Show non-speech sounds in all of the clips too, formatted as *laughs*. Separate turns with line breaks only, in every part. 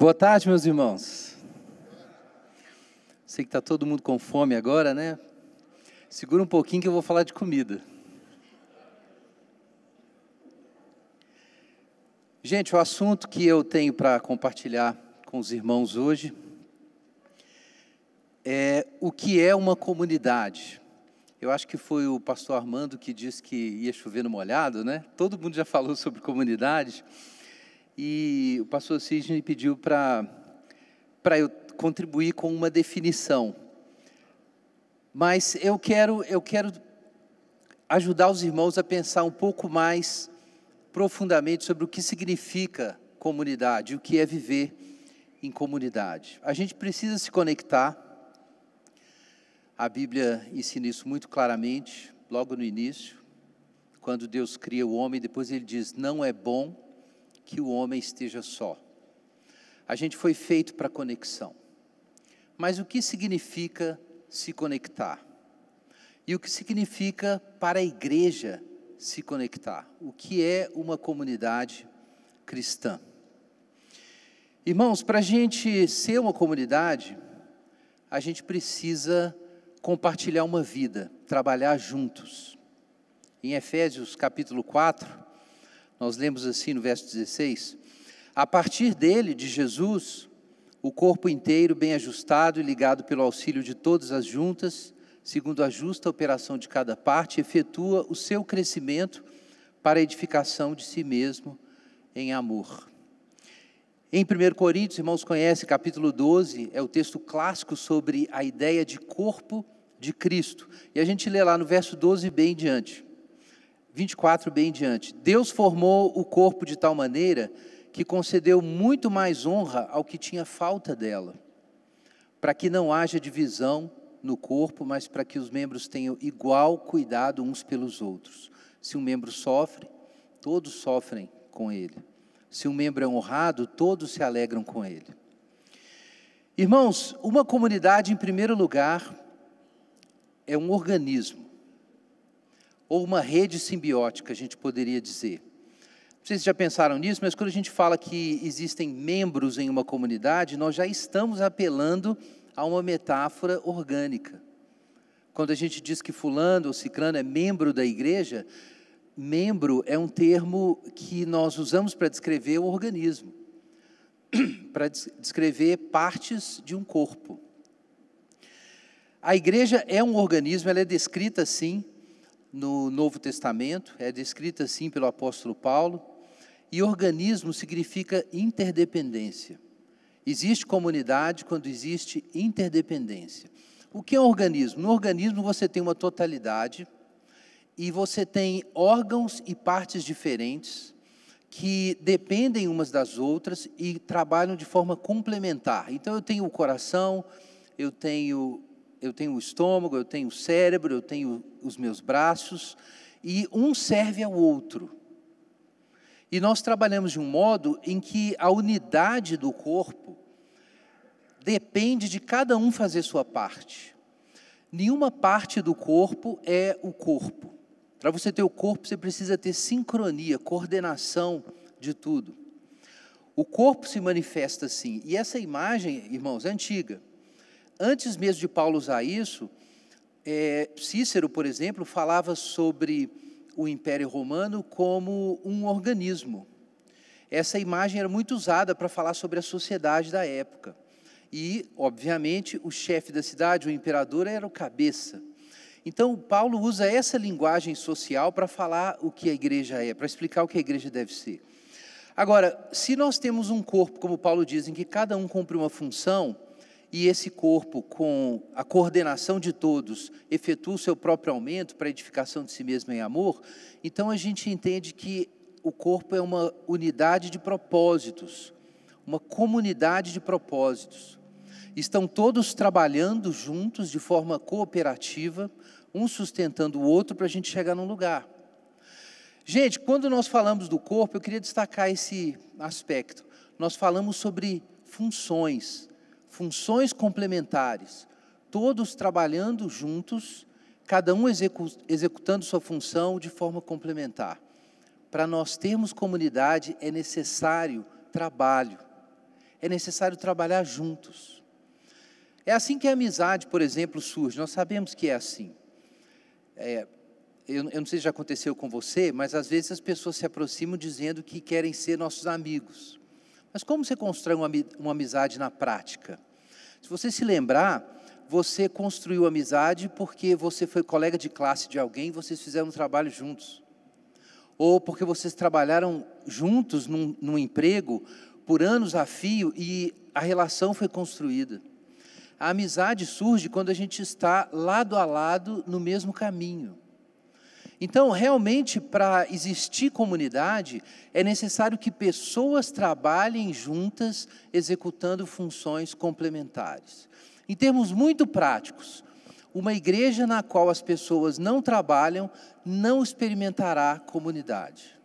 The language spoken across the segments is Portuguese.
Boa tarde, meus irmãos. Sei que está todo mundo com fome agora, né? Segura um pouquinho que eu vou falar de comida. Gente, o assunto que eu tenho para compartilhar com os irmãos hoje é o que é uma comunidade. Eu acho que foi o pastor Armando que disse que ia chover no molhado, né? Todo mundo já falou sobre comunidade. E o pastor Sidney pediu para eu contribuir com uma definição. Mas eu quero, eu quero ajudar os irmãos a pensar um pouco mais profundamente sobre o que significa comunidade, o que é viver em comunidade. A gente precisa se conectar. A Bíblia ensina isso muito claramente, logo no início, quando Deus cria o homem, depois ele diz: "Não é bom que o homem esteja só". A gente foi feito para conexão. Mas o que significa se conectar? E o que significa para a igreja se conectar. O que é uma comunidade cristã? Irmãos, para a gente ser uma comunidade, a gente precisa compartilhar uma vida, trabalhar juntos. Em Efésios capítulo 4, nós lemos assim no verso 16: A partir dele, de Jesus, o corpo inteiro, bem ajustado e ligado pelo auxílio de todas as juntas, segundo a justa operação de cada parte, efetua o seu crescimento para a edificação de si mesmo em amor. Em 1 Coríntios, irmãos conhecem, capítulo 12, é o texto clássico sobre a ideia de corpo de Cristo. E a gente lê lá no verso 12 bem diante. 24 bem diante. Deus formou o corpo de tal maneira que concedeu muito mais honra ao que tinha falta dela, para que não haja divisão no corpo, mas para que os membros tenham igual cuidado uns pelos outros. Se um membro sofre, todos sofrem com ele. Se um membro é honrado, todos se alegram com ele. Irmãos, uma comunidade, em primeiro lugar, é um organismo, ou uma rede simbiótica, a gente poderia dizer. Não sei se já pensaram nisso, mas quando a gente fala que existem membros em uma comunidade, nós já estamos apelando a uma metáfora orgânica. Quando a gente diz que fulano ou ciclano é membro da igreja, membro é um termo que nós usamos para descrever o organismo, *clears throat* para descrever partes de um corpo. A igreja é um organismo, ela é descrita assim no Novo Testamento, é descrita assim pelo apóstolo Paulo, e organismo significa interdependência. Existe comunidade quando existe interdependência. O que é um organismo? No organismo você tem uma totalidade e você tem órgãos e partes diferentes que dependem umas das outras e trabalham de forma complementar. Então eu tenho o coração, eu tenho eu tenho o estômago, eu tenho o cérebro, eu tenho os meus braços e um serve ao outro. E nós trabalhamos de um modo em que a unidade do corpo depende de cada um fazer sua parte. Nenhuma parte do corpo é o corpo. Para você ter o corpo, você precisa ter sincronia, coordenação de tudo. O corpo se manifesta assim. E essa imagem, irmãos, é antiga. Antes mesmo de Paulo usar isso, é, Cícero, por exemplo, falava sobre o Império Romano como um organismo. Essa imagem era muito usada para falar sobre a sociedade da época. E, obviamente, o chefe da cidade, o imperador, era o cabeça. Então, Paulo usa essa linguagem social para falar o que a igreja é, para explicar o que a igreja deve ser. Agora, se nós temos um corpo, como Paulo diz, em que cada um cumpre uma função, e esse corpo, com a coordenação de todos, efetua o seu próprio aumento para a edificação de si mesmo em amor, então a gente entende que o corpo é uma unidade de propósitos, uma comunidade de propósitos. Estão todos trabalhando juntos de forma cooperativa, um sustentando o outro para a gente chegar num lugar. Gente, quando nós falamos do corpo, eu queria destacar esse aspecto. Nós falamos sobre funções funções complementares, todos trabalhando juntos, cada um execu executando sua função de forma complementar. Para nós termos comunidade é necessário trabalho, é necessário trabalhar juntos. É assim que a amizade, por exemplo, surge. Nós sabemos que é assim. É, eu, eu não sei se já aconteceu com você, mas às vezes as pessoas se aproximam dizendo que querem ser nossos amigos. Mas como você constrói uma, amizade na prática? Se você se lembrar, você construiu amizade porque você foi colega de classe de alguém e vocês fizeram um trabalho juntos. Ou porque vocês trabalharam juntos num, num emprego por anos a fio e a relação foi construída. A amizade surge quando a gente está lado a lado no mesmo caminho. Então, realmente, para existir comunidade, é necessário que pessoas trabalhem juntas, executando funções complementares. Em termos muito práticos, uma igreja na qual as pessoas não trabalham não experimentará comunidade.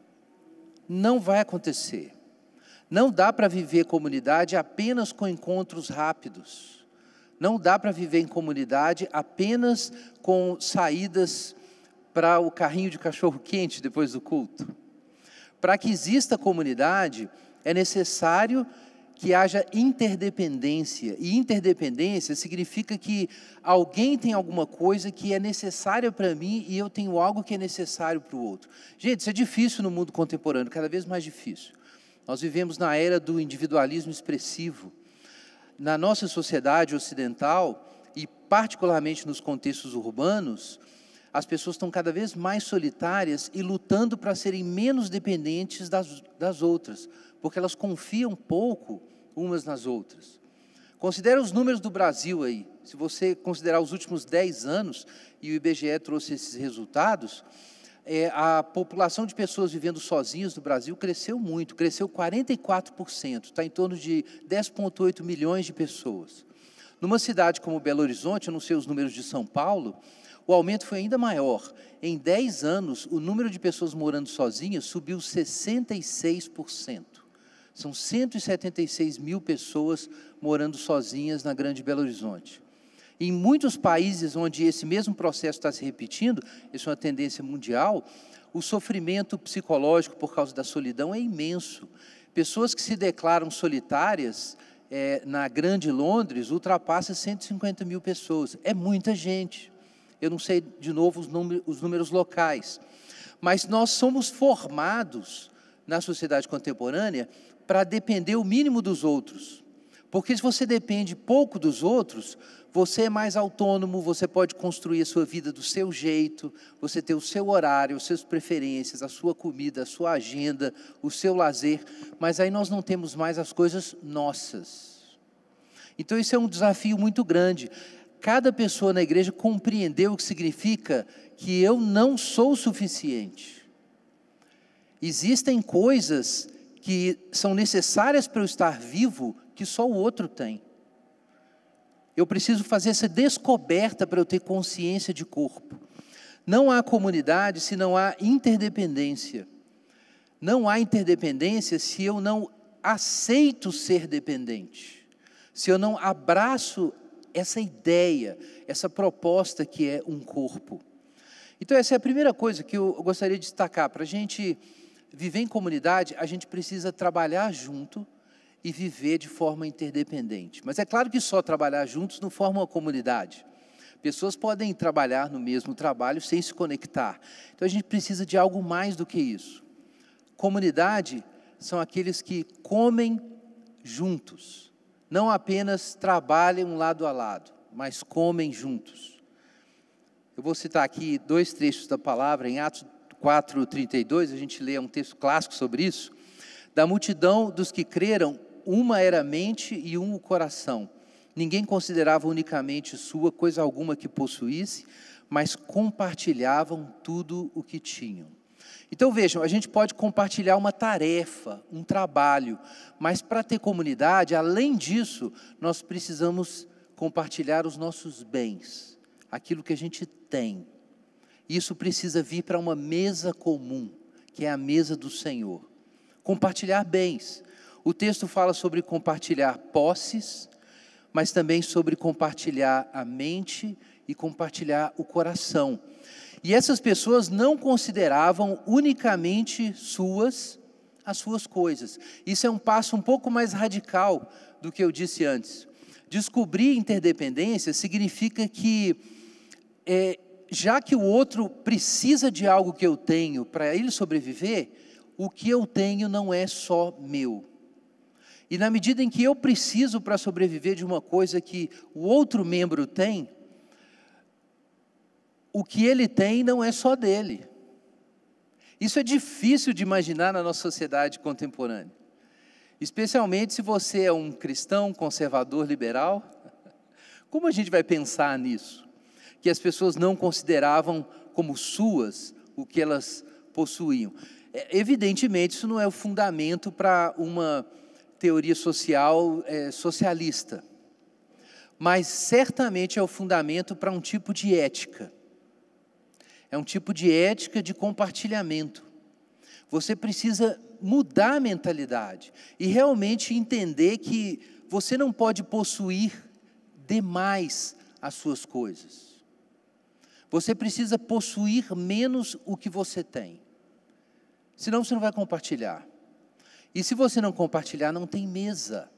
Não vai acontecer. Não dá para viver comunidade apenas com encontros rápidos. Não dá para viver em comunidade apenas com saídas para o carrinho de cachorro quente depois do culto. Para que exista comunidade, é necessário que haja interdependência. E interdependência significa que alguém tem alguma coisa que é necessária para mim e eu tenho algo que é necessário para o outro. Gente, isso é difícil no mundo contemporâneo, cada vez mais difícil. Nós vivemos na era do individualismo expressivo. Na nossa sociedade ocidental, e particularmente nos contextos urbanos, as pessoas estão cada vez mais solitárias e lutando para serem menos dependentes das, das outras, porque elas confiam pouco umas nas outras. Considere os números do Brasil aí. Se você considerar os últimos 10 anos, e o IBGE trouxe esses resultados, é, a população de pessoas vivendo sozinhas no Brasil cresceu muito, cresceu 44%, está em torno de 10,8 milhões de pessoas. Numa cidade como Belo Horizonte, eu não sei os números de São Paulo, o aumento foi ainda maior. Em 10 anos, o número de pessoas morando sozinhas subiu 66%. São 176 mil pessoas morando sozinhas na Grande Belo Horizonte. Em muitos países onde esse mesmo processo está se repetindo, isso é uma tendência mundial, o sofrimento psicológico por causa da solidão é imenso. Pessoas que se declaram solitárias é, na Grande Londres ultrapassa 150 mil pessoas. É muita gente. Eu não sei de novo os números, os números locais. Mas nós somos formados na sociedade contemporânea para depender o mínimo dos outros. Porque se você depende pouco dos outros, você é mais autônomo, você pode construir a sua vida do seu jeito, você tem o seu horário, as suas preferências, a sua comida, a sua agenda, o seu lazer, mas aí nós não temos mais as coisas nossas. Então isso é um desafio muito grande cada pessoa na igreja compreendeu o que significa que eu não sou suficiente. Existem coisas que são necessárias para eu estar vivo que só o outro tem. Eu preciso fazer essa descoberta para eu ter consciência de corpo. Não há comunidade se não há interdependência. Não há interdependência se eu não aceito ser dependente. Se eu não abraço essa ideia, essa proposta que é um corpo. Então, essa é a primeira coisa que eu gostaria de destacar. Para a gente viver em comunidade, a gente precisa trabalhar junto e viver de forma interdependente. Mas é claro que só trabalhar juntos não forma uma comunidade. Pessoas podem trabalhar no mesmo trabalho sem se conectar. Então a gente precisa de algo mais do que isso. Comunidade são aqueles que comem juntos não apenas trabalham lado a lado, mas comem juntos. Eu vou citar aqui dois trechos da palavra, em Atos 4,32, a gente lê um texto clássico sobre isso. Da multidão dos que creram, uma era a mente e um o coração. Ninguém considerava unicamente sua coisa alguma que possuísse, mas compartilhavam tudo o que tinham. Então vejam, a gente pode compartilhar uma tarefa, um trabalho, mas para ter comunidade, além disso, nós precisamos compartilhar os nossos bens, aquilo que a gente tem. Isso precisa vir para uma mesa comum, que é a mesa do Senhor. Compartilhar bens. O texto fala sobre compartilhar posses, mas também sobre compartilhar a mente e compartilhar o coração. E essas pessoas não consideravam unicamente suas as suas coisas. Isso é um passo um pouco mais radical do que eu disse antes. Descobrir interdependência significa que, é, já que o outro precisa de algo que eu tenho para ele sobreviver, o que eu tenho não é só meu. E na medida em que eu preciso para sobreviver de uma coisa que o outro membro tem, o que ele tem não é só dele. Isso é difícil de imaginar na nossa sociedade contemporânea. Especialmente se você é um cristão conservador liberal. *laughs* Como a gente vai pensar nisso? Que as pessoas não consideravam como suas o que elas possuíam. É, evidentemente, isso não é o fundamento para uma teoria social é, socialista, mas certamente é o fundamento para um tipo de ética é um tipo de ética de compartilhamento. Você precisa mudar a mentalidade e realmente entender que você não pode possuir demais as suas coisas. Você precisa possuir menos o que você tem. Senão você não vai compartilhar. E se você não compartilhar, não tem mesa.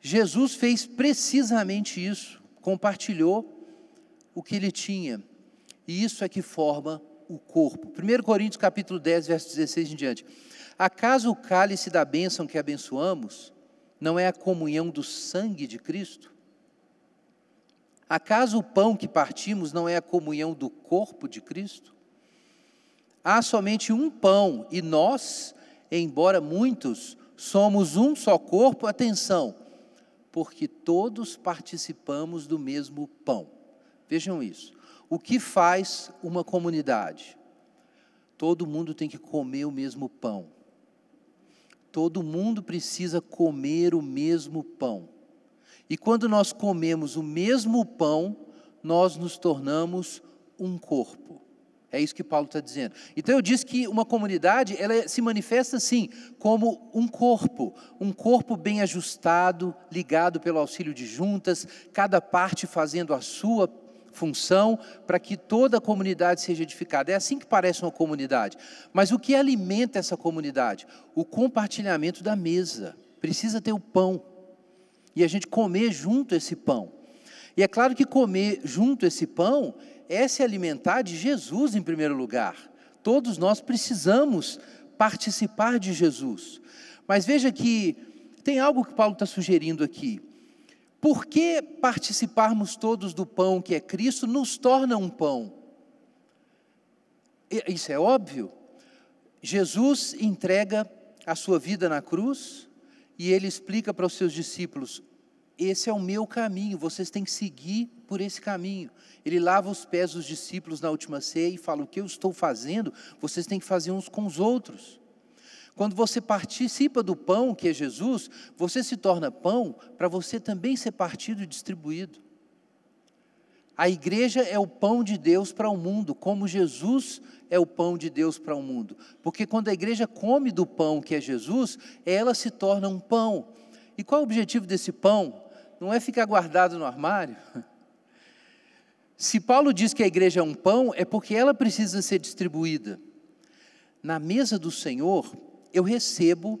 Jesus fez precisamente isso, compartilhou o que ele tinha. E isso é que forma o corpo. 1 Coríntios capítulo 10, verso 16 em diante. Acaso o cálice da bênção que abençoamos não é a comunhão do sangue de Cristo? Acaso o pão que partimos não é a comunhão do corpo de Cristo? Há somente um pão e nós, embora muitos, somos um só corpo, atenção, porque todos participamos do mesmo pão. Vejam isso. O que faz uma comunidade? Todo mundo tem que comer o mesmo pão. Todo mundo precisa comer o mesmo pão. E quando nós comemos o mesmo pão, nós nos tornamos um corpo. É isso que Paulo está dizendo. Então eu disse que uma comunidade, ela se manifesta assim, como um corpo, um corpo bem ajustado, ligado pelo auxílio de juntas, cada parte fazendo a sua função para que toda a comunidade seja edificada. É assim que parece uma comunidade. Mas o que alimenta essa comunidade? O compartilhamento da mesa. Precisa ter o pão. E a gente comer junto esse pão. E é claro que comer junto esse pão é se alimentar de Jesus em primeiro lugar. Todos nós precisamos participar de Jesus. Mas veja que tem algo que Paulo está sugerindo aqui. Por que participarmos todos do pão que é Cristo nos torna um pão? Isso é óbvio. Jesus entrega a sua vida na cruz e ele explica para os seus discípulos: esse é o meu caminho, vocês têm que seguir por esse caminho. Ele lava os pés dos discípulos na última ceia e fala: o que eu estou fazendo, vocês têm que fazer uns com os outros. Quando você participa do pão, que é Jesus, você se torna pão para você também ser partido e distribuído. A igreja é o pão de Deus para o mundo, como Jesus é o pão de Deus para o mundo. Porque quando a igreja come do pão que é Jesus, ela se torna um pão. E qual é o objetivo desse pão? Não é ficar guardado no armário. *laughs* Se Paulo diz que a igreja é um pão, é porque ela precisa ser distribuída. Na mesa do Senhor, eu recebo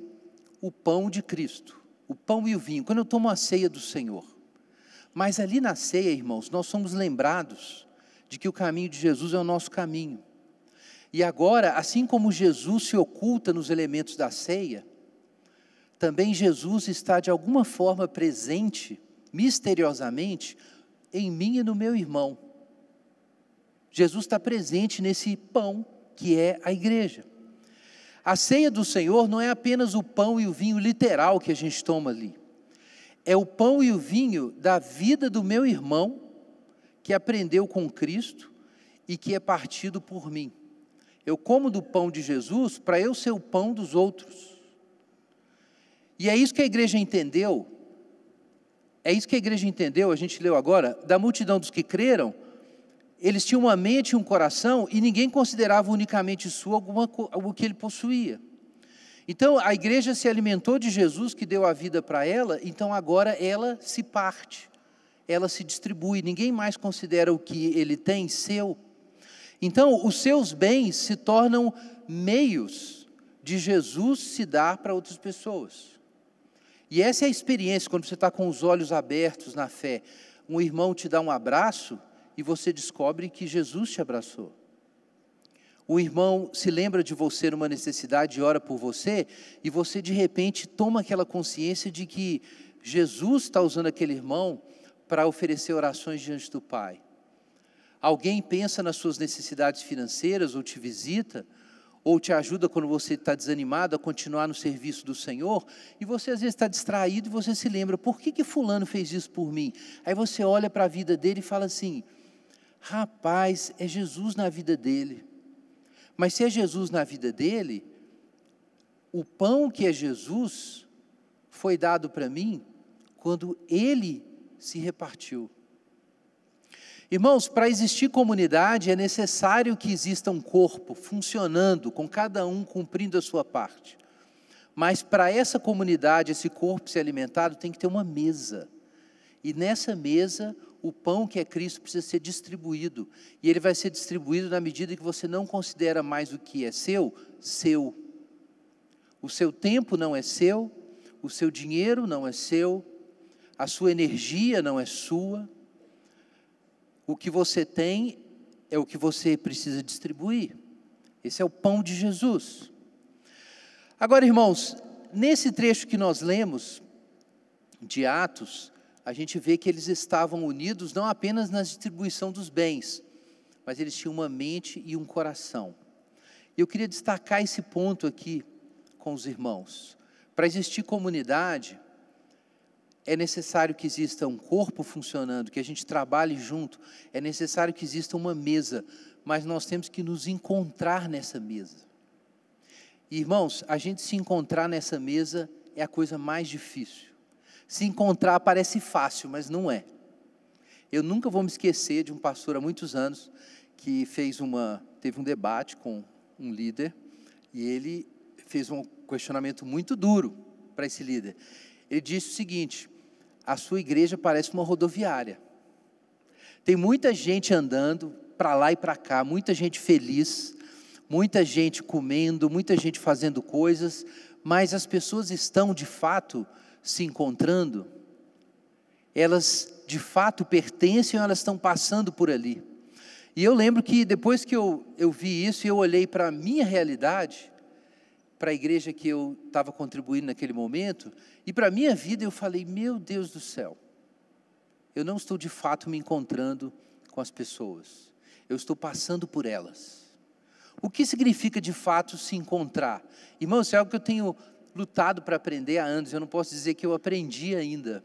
o pão de Cristo, o pão e o vinho, quando eu tomo a ceia do Senhor. Mas ali na ceia, irmãos, nós somos lembrados de que o caminho de Jesus é o nosso caminho. E agora, assim como Jesus se oculta nos elementos da ceia, também Jesus está de alguma forma presente, misteriosamente, em mim e no meu irmão. Jesus está presente nesse pão que é a igreja. A ceia do Senhor não é apenas o pão e o vinho literal que a gente toma ali. É o pão e o vinho da vida do meu irmão que aprendeu com Cristo e que é partido por mim. Eu como do pão de Jesus para eu ser o pão dos outros. E é isso que a igreja entendeu. É isso que a igreja entendeu, a gente leu agora, da multidão dos que creram, eles tinham uma mente e um coração e ninguém considerava unicamente sua alguma, o que ele possuía. Então a igreja se alimentou de Jesus que deu a vida para ela, então agora ela se parte, ela se distribui, ninguém mais considera o que ele tem seu. Então os seus bens se tornam meios de Jesus se dar para outras pessoas. E essa é a experiência quando você está com os olhos abertos na fé. Um irmão te dá um abraço e você descobre que Jesus te abraçou. O irmão se lembra de você numa necessidade e ora por você, e você de repente toma aquela consciência de que Jesus está usando aquele irmão para oferecer orações diante do Pai. Alguém pensa nas suas necessidades financeiras ou te visita, ou te ajuda quando você está desanimado a continuar no serviço do Senhor, e você às vezes está distraído e você se lembra, por que, que fulano fez isso por mim? Aí você olha para a vida dele e fala assim, rapaz, é Jesus na vida dele. Mas se é Jesus na vida dele, o pão que é Jesus foi dado para mim quando ele se repartiu. Irmãos, para existir comunidade é necessário que exista um corpo funcionando, com cada um cumprindo a sua parte. Mas para essa comunidade, esse corpo ser alimentado, tem que ter uma mesa. E nessa mesa, o pão que é Cristo precisa ser distribuído. E ele vai ser distribuído na medida que você não considera mais o que é seu, seu. O seu tempo não é seu, o seu dinheiro não é seu, a sua energia não é sua. O que você tem é o que você precisa distribuir. Esse é o pão de Jesus. Agora, irmãos, nesse trecho que nós lemos de Atos, a gente vê que eles estavam unidos não apenas na distribuição dos bens, mas eles tinham uma mente e um coração. Eu queria destacar esse ponto aqui com os irmãos. Para existir comunidade, é necessário que exista um corpo funcionando, que a gente trabalhe junto, é necessário que exista uma mesa, mas nós temos que nos encontrar nessa mesa. Irmãos, a gente se encontrar nessa mesa é a coisa mais difícil. Se encontrar parece fácil, mas não é. Eu nunca vou me esquecer de um pastor há muitos anos que fez uma, teve um debate com um líder e ele fez um questionamento muito duro para esse líder. Ele disse o seguinte: a sua igreja parece uma rodoviária. Tem muita gente andando para lá e para cá, muita gente feliz, muita gente comendo, muita gente fazendo coisas, mas as pessoas estão de fato se encontrando, elas de fato pertencem elas estão passando por ali. E eu lembro que depois que eu, eu vi isso e eu olhei para a minha realidade, para a igreja que eu estava contribuindo naquele momento, e para a minha vida eu falei: meu Deus do céu, eu não estou de fato me encontrando com as pessoas, eu estou passando por elas. O que significa de fato se encontrar? Irmãos, é algo que eu tenho lutado para aprender há anos, eu não posso dizer que eu aprendi ainda,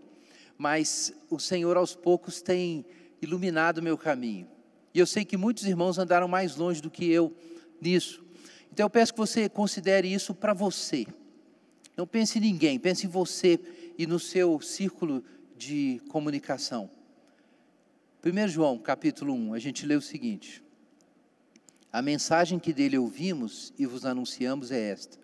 mas o Senhor aos poucos tem iluminado o meu caminho. E eu sei que muitos irmãos andaram mais longe do que eu nisso. Então eu peço que você considere isso para você. Não pense em ninguém, pense em você e no seu círculo de comunicação. 1 João, capítulo 1, a gente lê o seguinte: A mensagem que dele ouvimos e vos anunciamos é esta: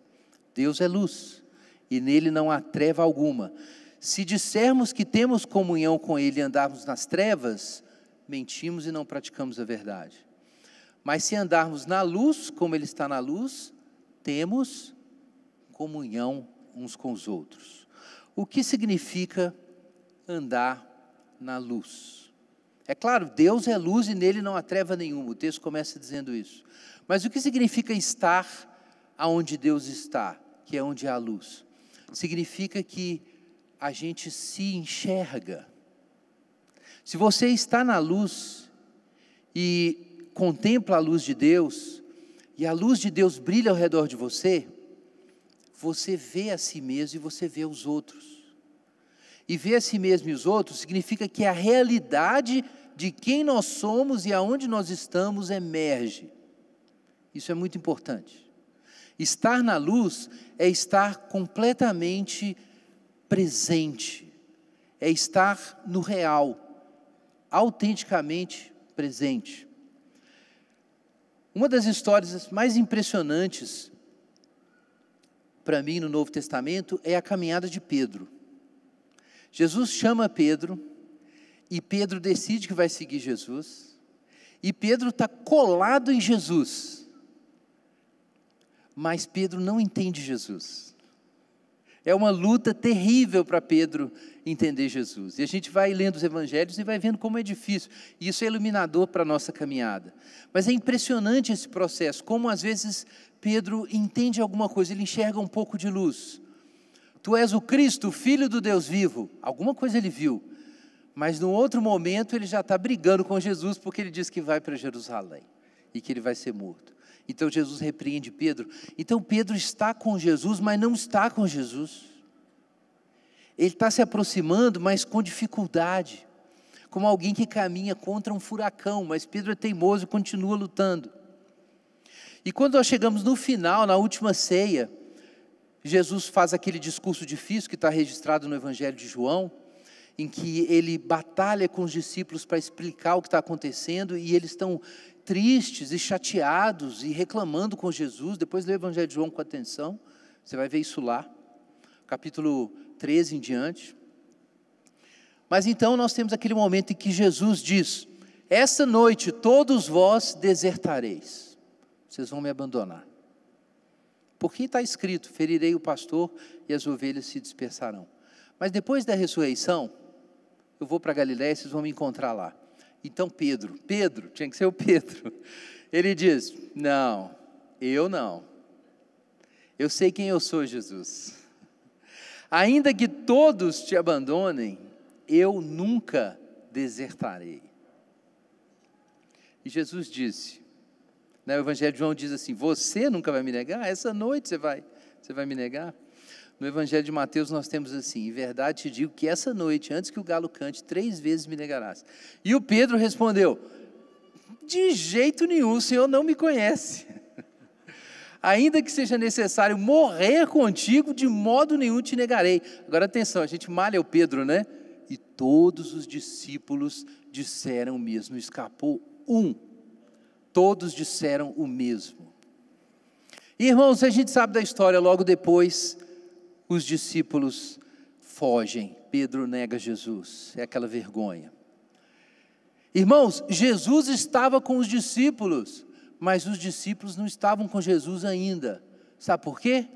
Deus é luz e nele não há treva alguma. Se dissermos que temos comunhão com ele e andarmos nas trevas, mentimos e não praticamos a verdade. Mas se andarmos na luz, como ele está na luz, temos comunhão uns com os outros. O que significa andar na luz? É claro, Deus é luz e nele não há treva nenhuma. O texto começa dizendo isso. Mas o que significa estar aonde Deus está, que é onde há luz? Significa que a gente se enxerga. Se você está na luz e contempla a luz de Deus, e a luz de Deus brilha ao redor de você, você vê a si mesmo e você vê os outros. E ver a si mesmo e os outros significa que a realidade de quem nós somos e aonde nós estamos emerge. Isso é muito importante. Estar na luz é estar completamente presente, é estar no real, autenticamente presente. Uma das histórias mais impressionantes para mim no Novo Testamento é a caminhada de Pedro. Jesus chama Pedro e Pedro decide que vai seguir Jesus, e Pedro está colado em Jesus mas Pedro não entende Jesus. É uma luta terrível para Pedro entender Jesus. E a gente vai lendo os evangelhos e vai vendo como é difícil. E isso é iluminador para a nossa caminhada. Mas é impressionante esse processo, como às vezes Pedro entende alguma coisa, ele enxerga um pouco de luz. Tu és o Cristo, o Filho do Deus vivo. Alguma coisa ele viu. Mas no outro momento ele já está brigando com Jesus porque ele diz que vai para Jerusalém e que ele vai ser morto. Então Jesus repreende Pedro. Então Pedro está com Jesus, mas não está com Jesus. Ele está se aproximando, mas com dificuldade, como alguém que caminha contra um furacão, mas Pedro é teimoso e continua lutando. E quando nós chegamos no final, na última ceia, Jesus faz aquele discurso difícil que está registrado no Evangelho de João, em que ele batalha com os discípulos para explicar o que está acontecendo e eles estão tristes e chateados e reclamando com Jesus. Depois lê o Evangelho de João com atenção, você vai ver isso lá, capítulo 13 em diante. Mas então nós temos aquele momento em que Jesus diz: Essa noite todos vós desertareis, vocês vão me abandonar. Porque está escrito: ferirei o pastor e as ovelhas se dispersarão. Mas depois da ressurreição, eu vou para Galiléia, vocês vão me encontrar lá. Então Pedro, Pedro, tinha que ser o Pedro. Ele diz: Não, eu não. Eu sei quem eu sou, Jesus. Ainda que todos te abandonem, eu nunca desertarei. E Jesus disse, né, o Evangelho de João diz assim: Você nunca vai me negar? Essa noite você vai, você vai me negar? No Evangelho de Mateus nós temos assim: Em verdade te digo que essa noite, antes que o galo cante, três vezes me negarás. E o Pedro respondeu: De jeito nenhum, o Senhor não me conhece. *laughs* Ainda que seja necessário morrer contigo, de modo nenhum te negarei. Agora atenção, a gente malha o Pedro, né? E todos os discípulos disseram o mesmo, escapou um. Todos disseram o mesmo. Irmãos, a gente sabe da história logo depois os discípulos fogem, Pedro nega Jesus, é aquela vergonha. Irmãos, Jesus estava com os discípulos, mas os discípulos não estavam com Jesus ainda. Sabe por quê?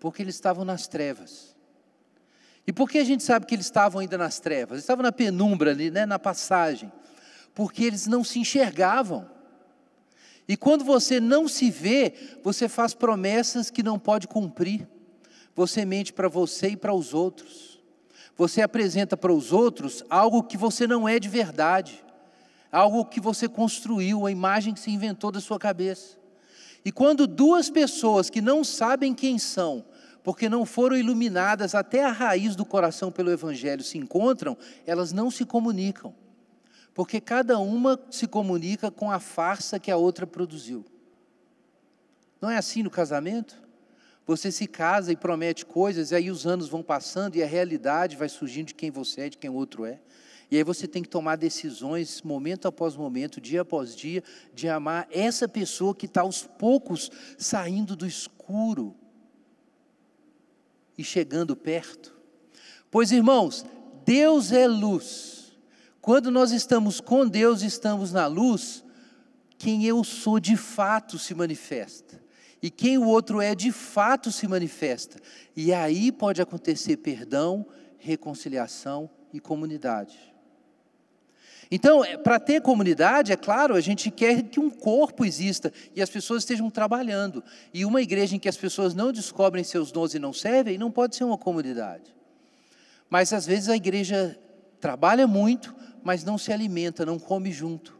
Porque eles estavam nas trevas. E por que a gente sabe que eles estavam ainda nas trevas? Eles estavam na penumbra ali, né, na passagem. Porque eles não se enxergavam. E quando você não se vê, você faz promessas que não pode cumprir. Você mente para você e para os outros. Você apresenta para os outros algo que você não é de verdade, algo que você construiu, a imagem que se inventou da sua cabeça. E quando duas pessoas que não sabem quem são, porque não foram iluminadas até a raiz do coração pelo Evangelho, se encontram, elas não se comunicam, porque cada uma se comunica com a farsa que a outra produziu. Não é assim no casamento? Você se casa e promete coisas, e aí os anos vão passando e a realidade vai surgindo de quem você é, de quem o outro é. E aí você tem que tomar decisões, momento após momento, dia após dia, de amar essa pessoa que está aos poucos saindo do escuro e chegando perto. Pois, irmãos, Deus é luz. Quando nós estamos com Deus, estamos na luz, quem eu sou de fato se manifesta e quem o outro é de fato se manifesta. E aí pode acontecer perdão, reconciliação e comunidade. Então, é, para ter comunidade, é claro, a gente quer que um corpo exista e as pessoas estejam trabalhando. E uma igreja em que as pessoas não descobrem seus dons e não servem, não pode ser uma comunidade. Mas às vezes a igreja trabalha muito, mas não se alimenta, não come junto.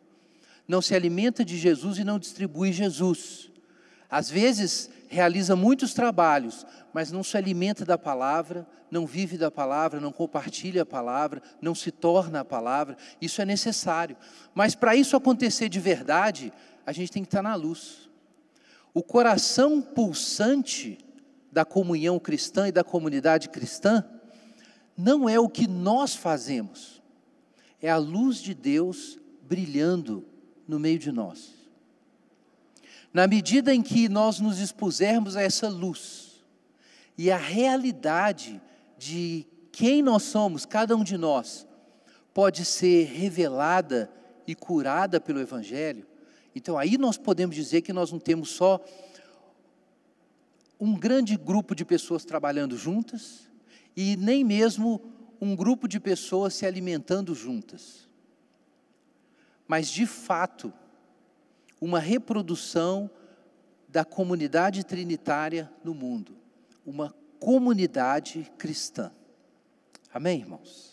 Não se alimenta de Jesus e não distribui Jesus. Às vezes realiza muitos trabalhos, mas não se alimenta da palavra, não vive da palavra, não compartilha a palavra, não se torna a palavra. Isso é necessário. Mas para isso acontecer de verdade, a gente tem que estar na luz. O coração pulsante da comunhão cristã e da comunidade cristã não é o que nós fazemos, é a luz de Deus brilhando no meio de nós. Na medida em que nós nos expusermos a essa luz e a realidade de quem nós somos, cada um de nós, pode ser revelada e curada pelo Evangelho, então aí nós podemos dizer que nós não temos só um grande grupo de pessoas trabalhando juntas e nem mesmo um grupo de pessoas se alimentando juntas. Mas, de fato, uma reprodução da comunidade trinitária no mundo, uma comunidade cristã. Amém, irmãos?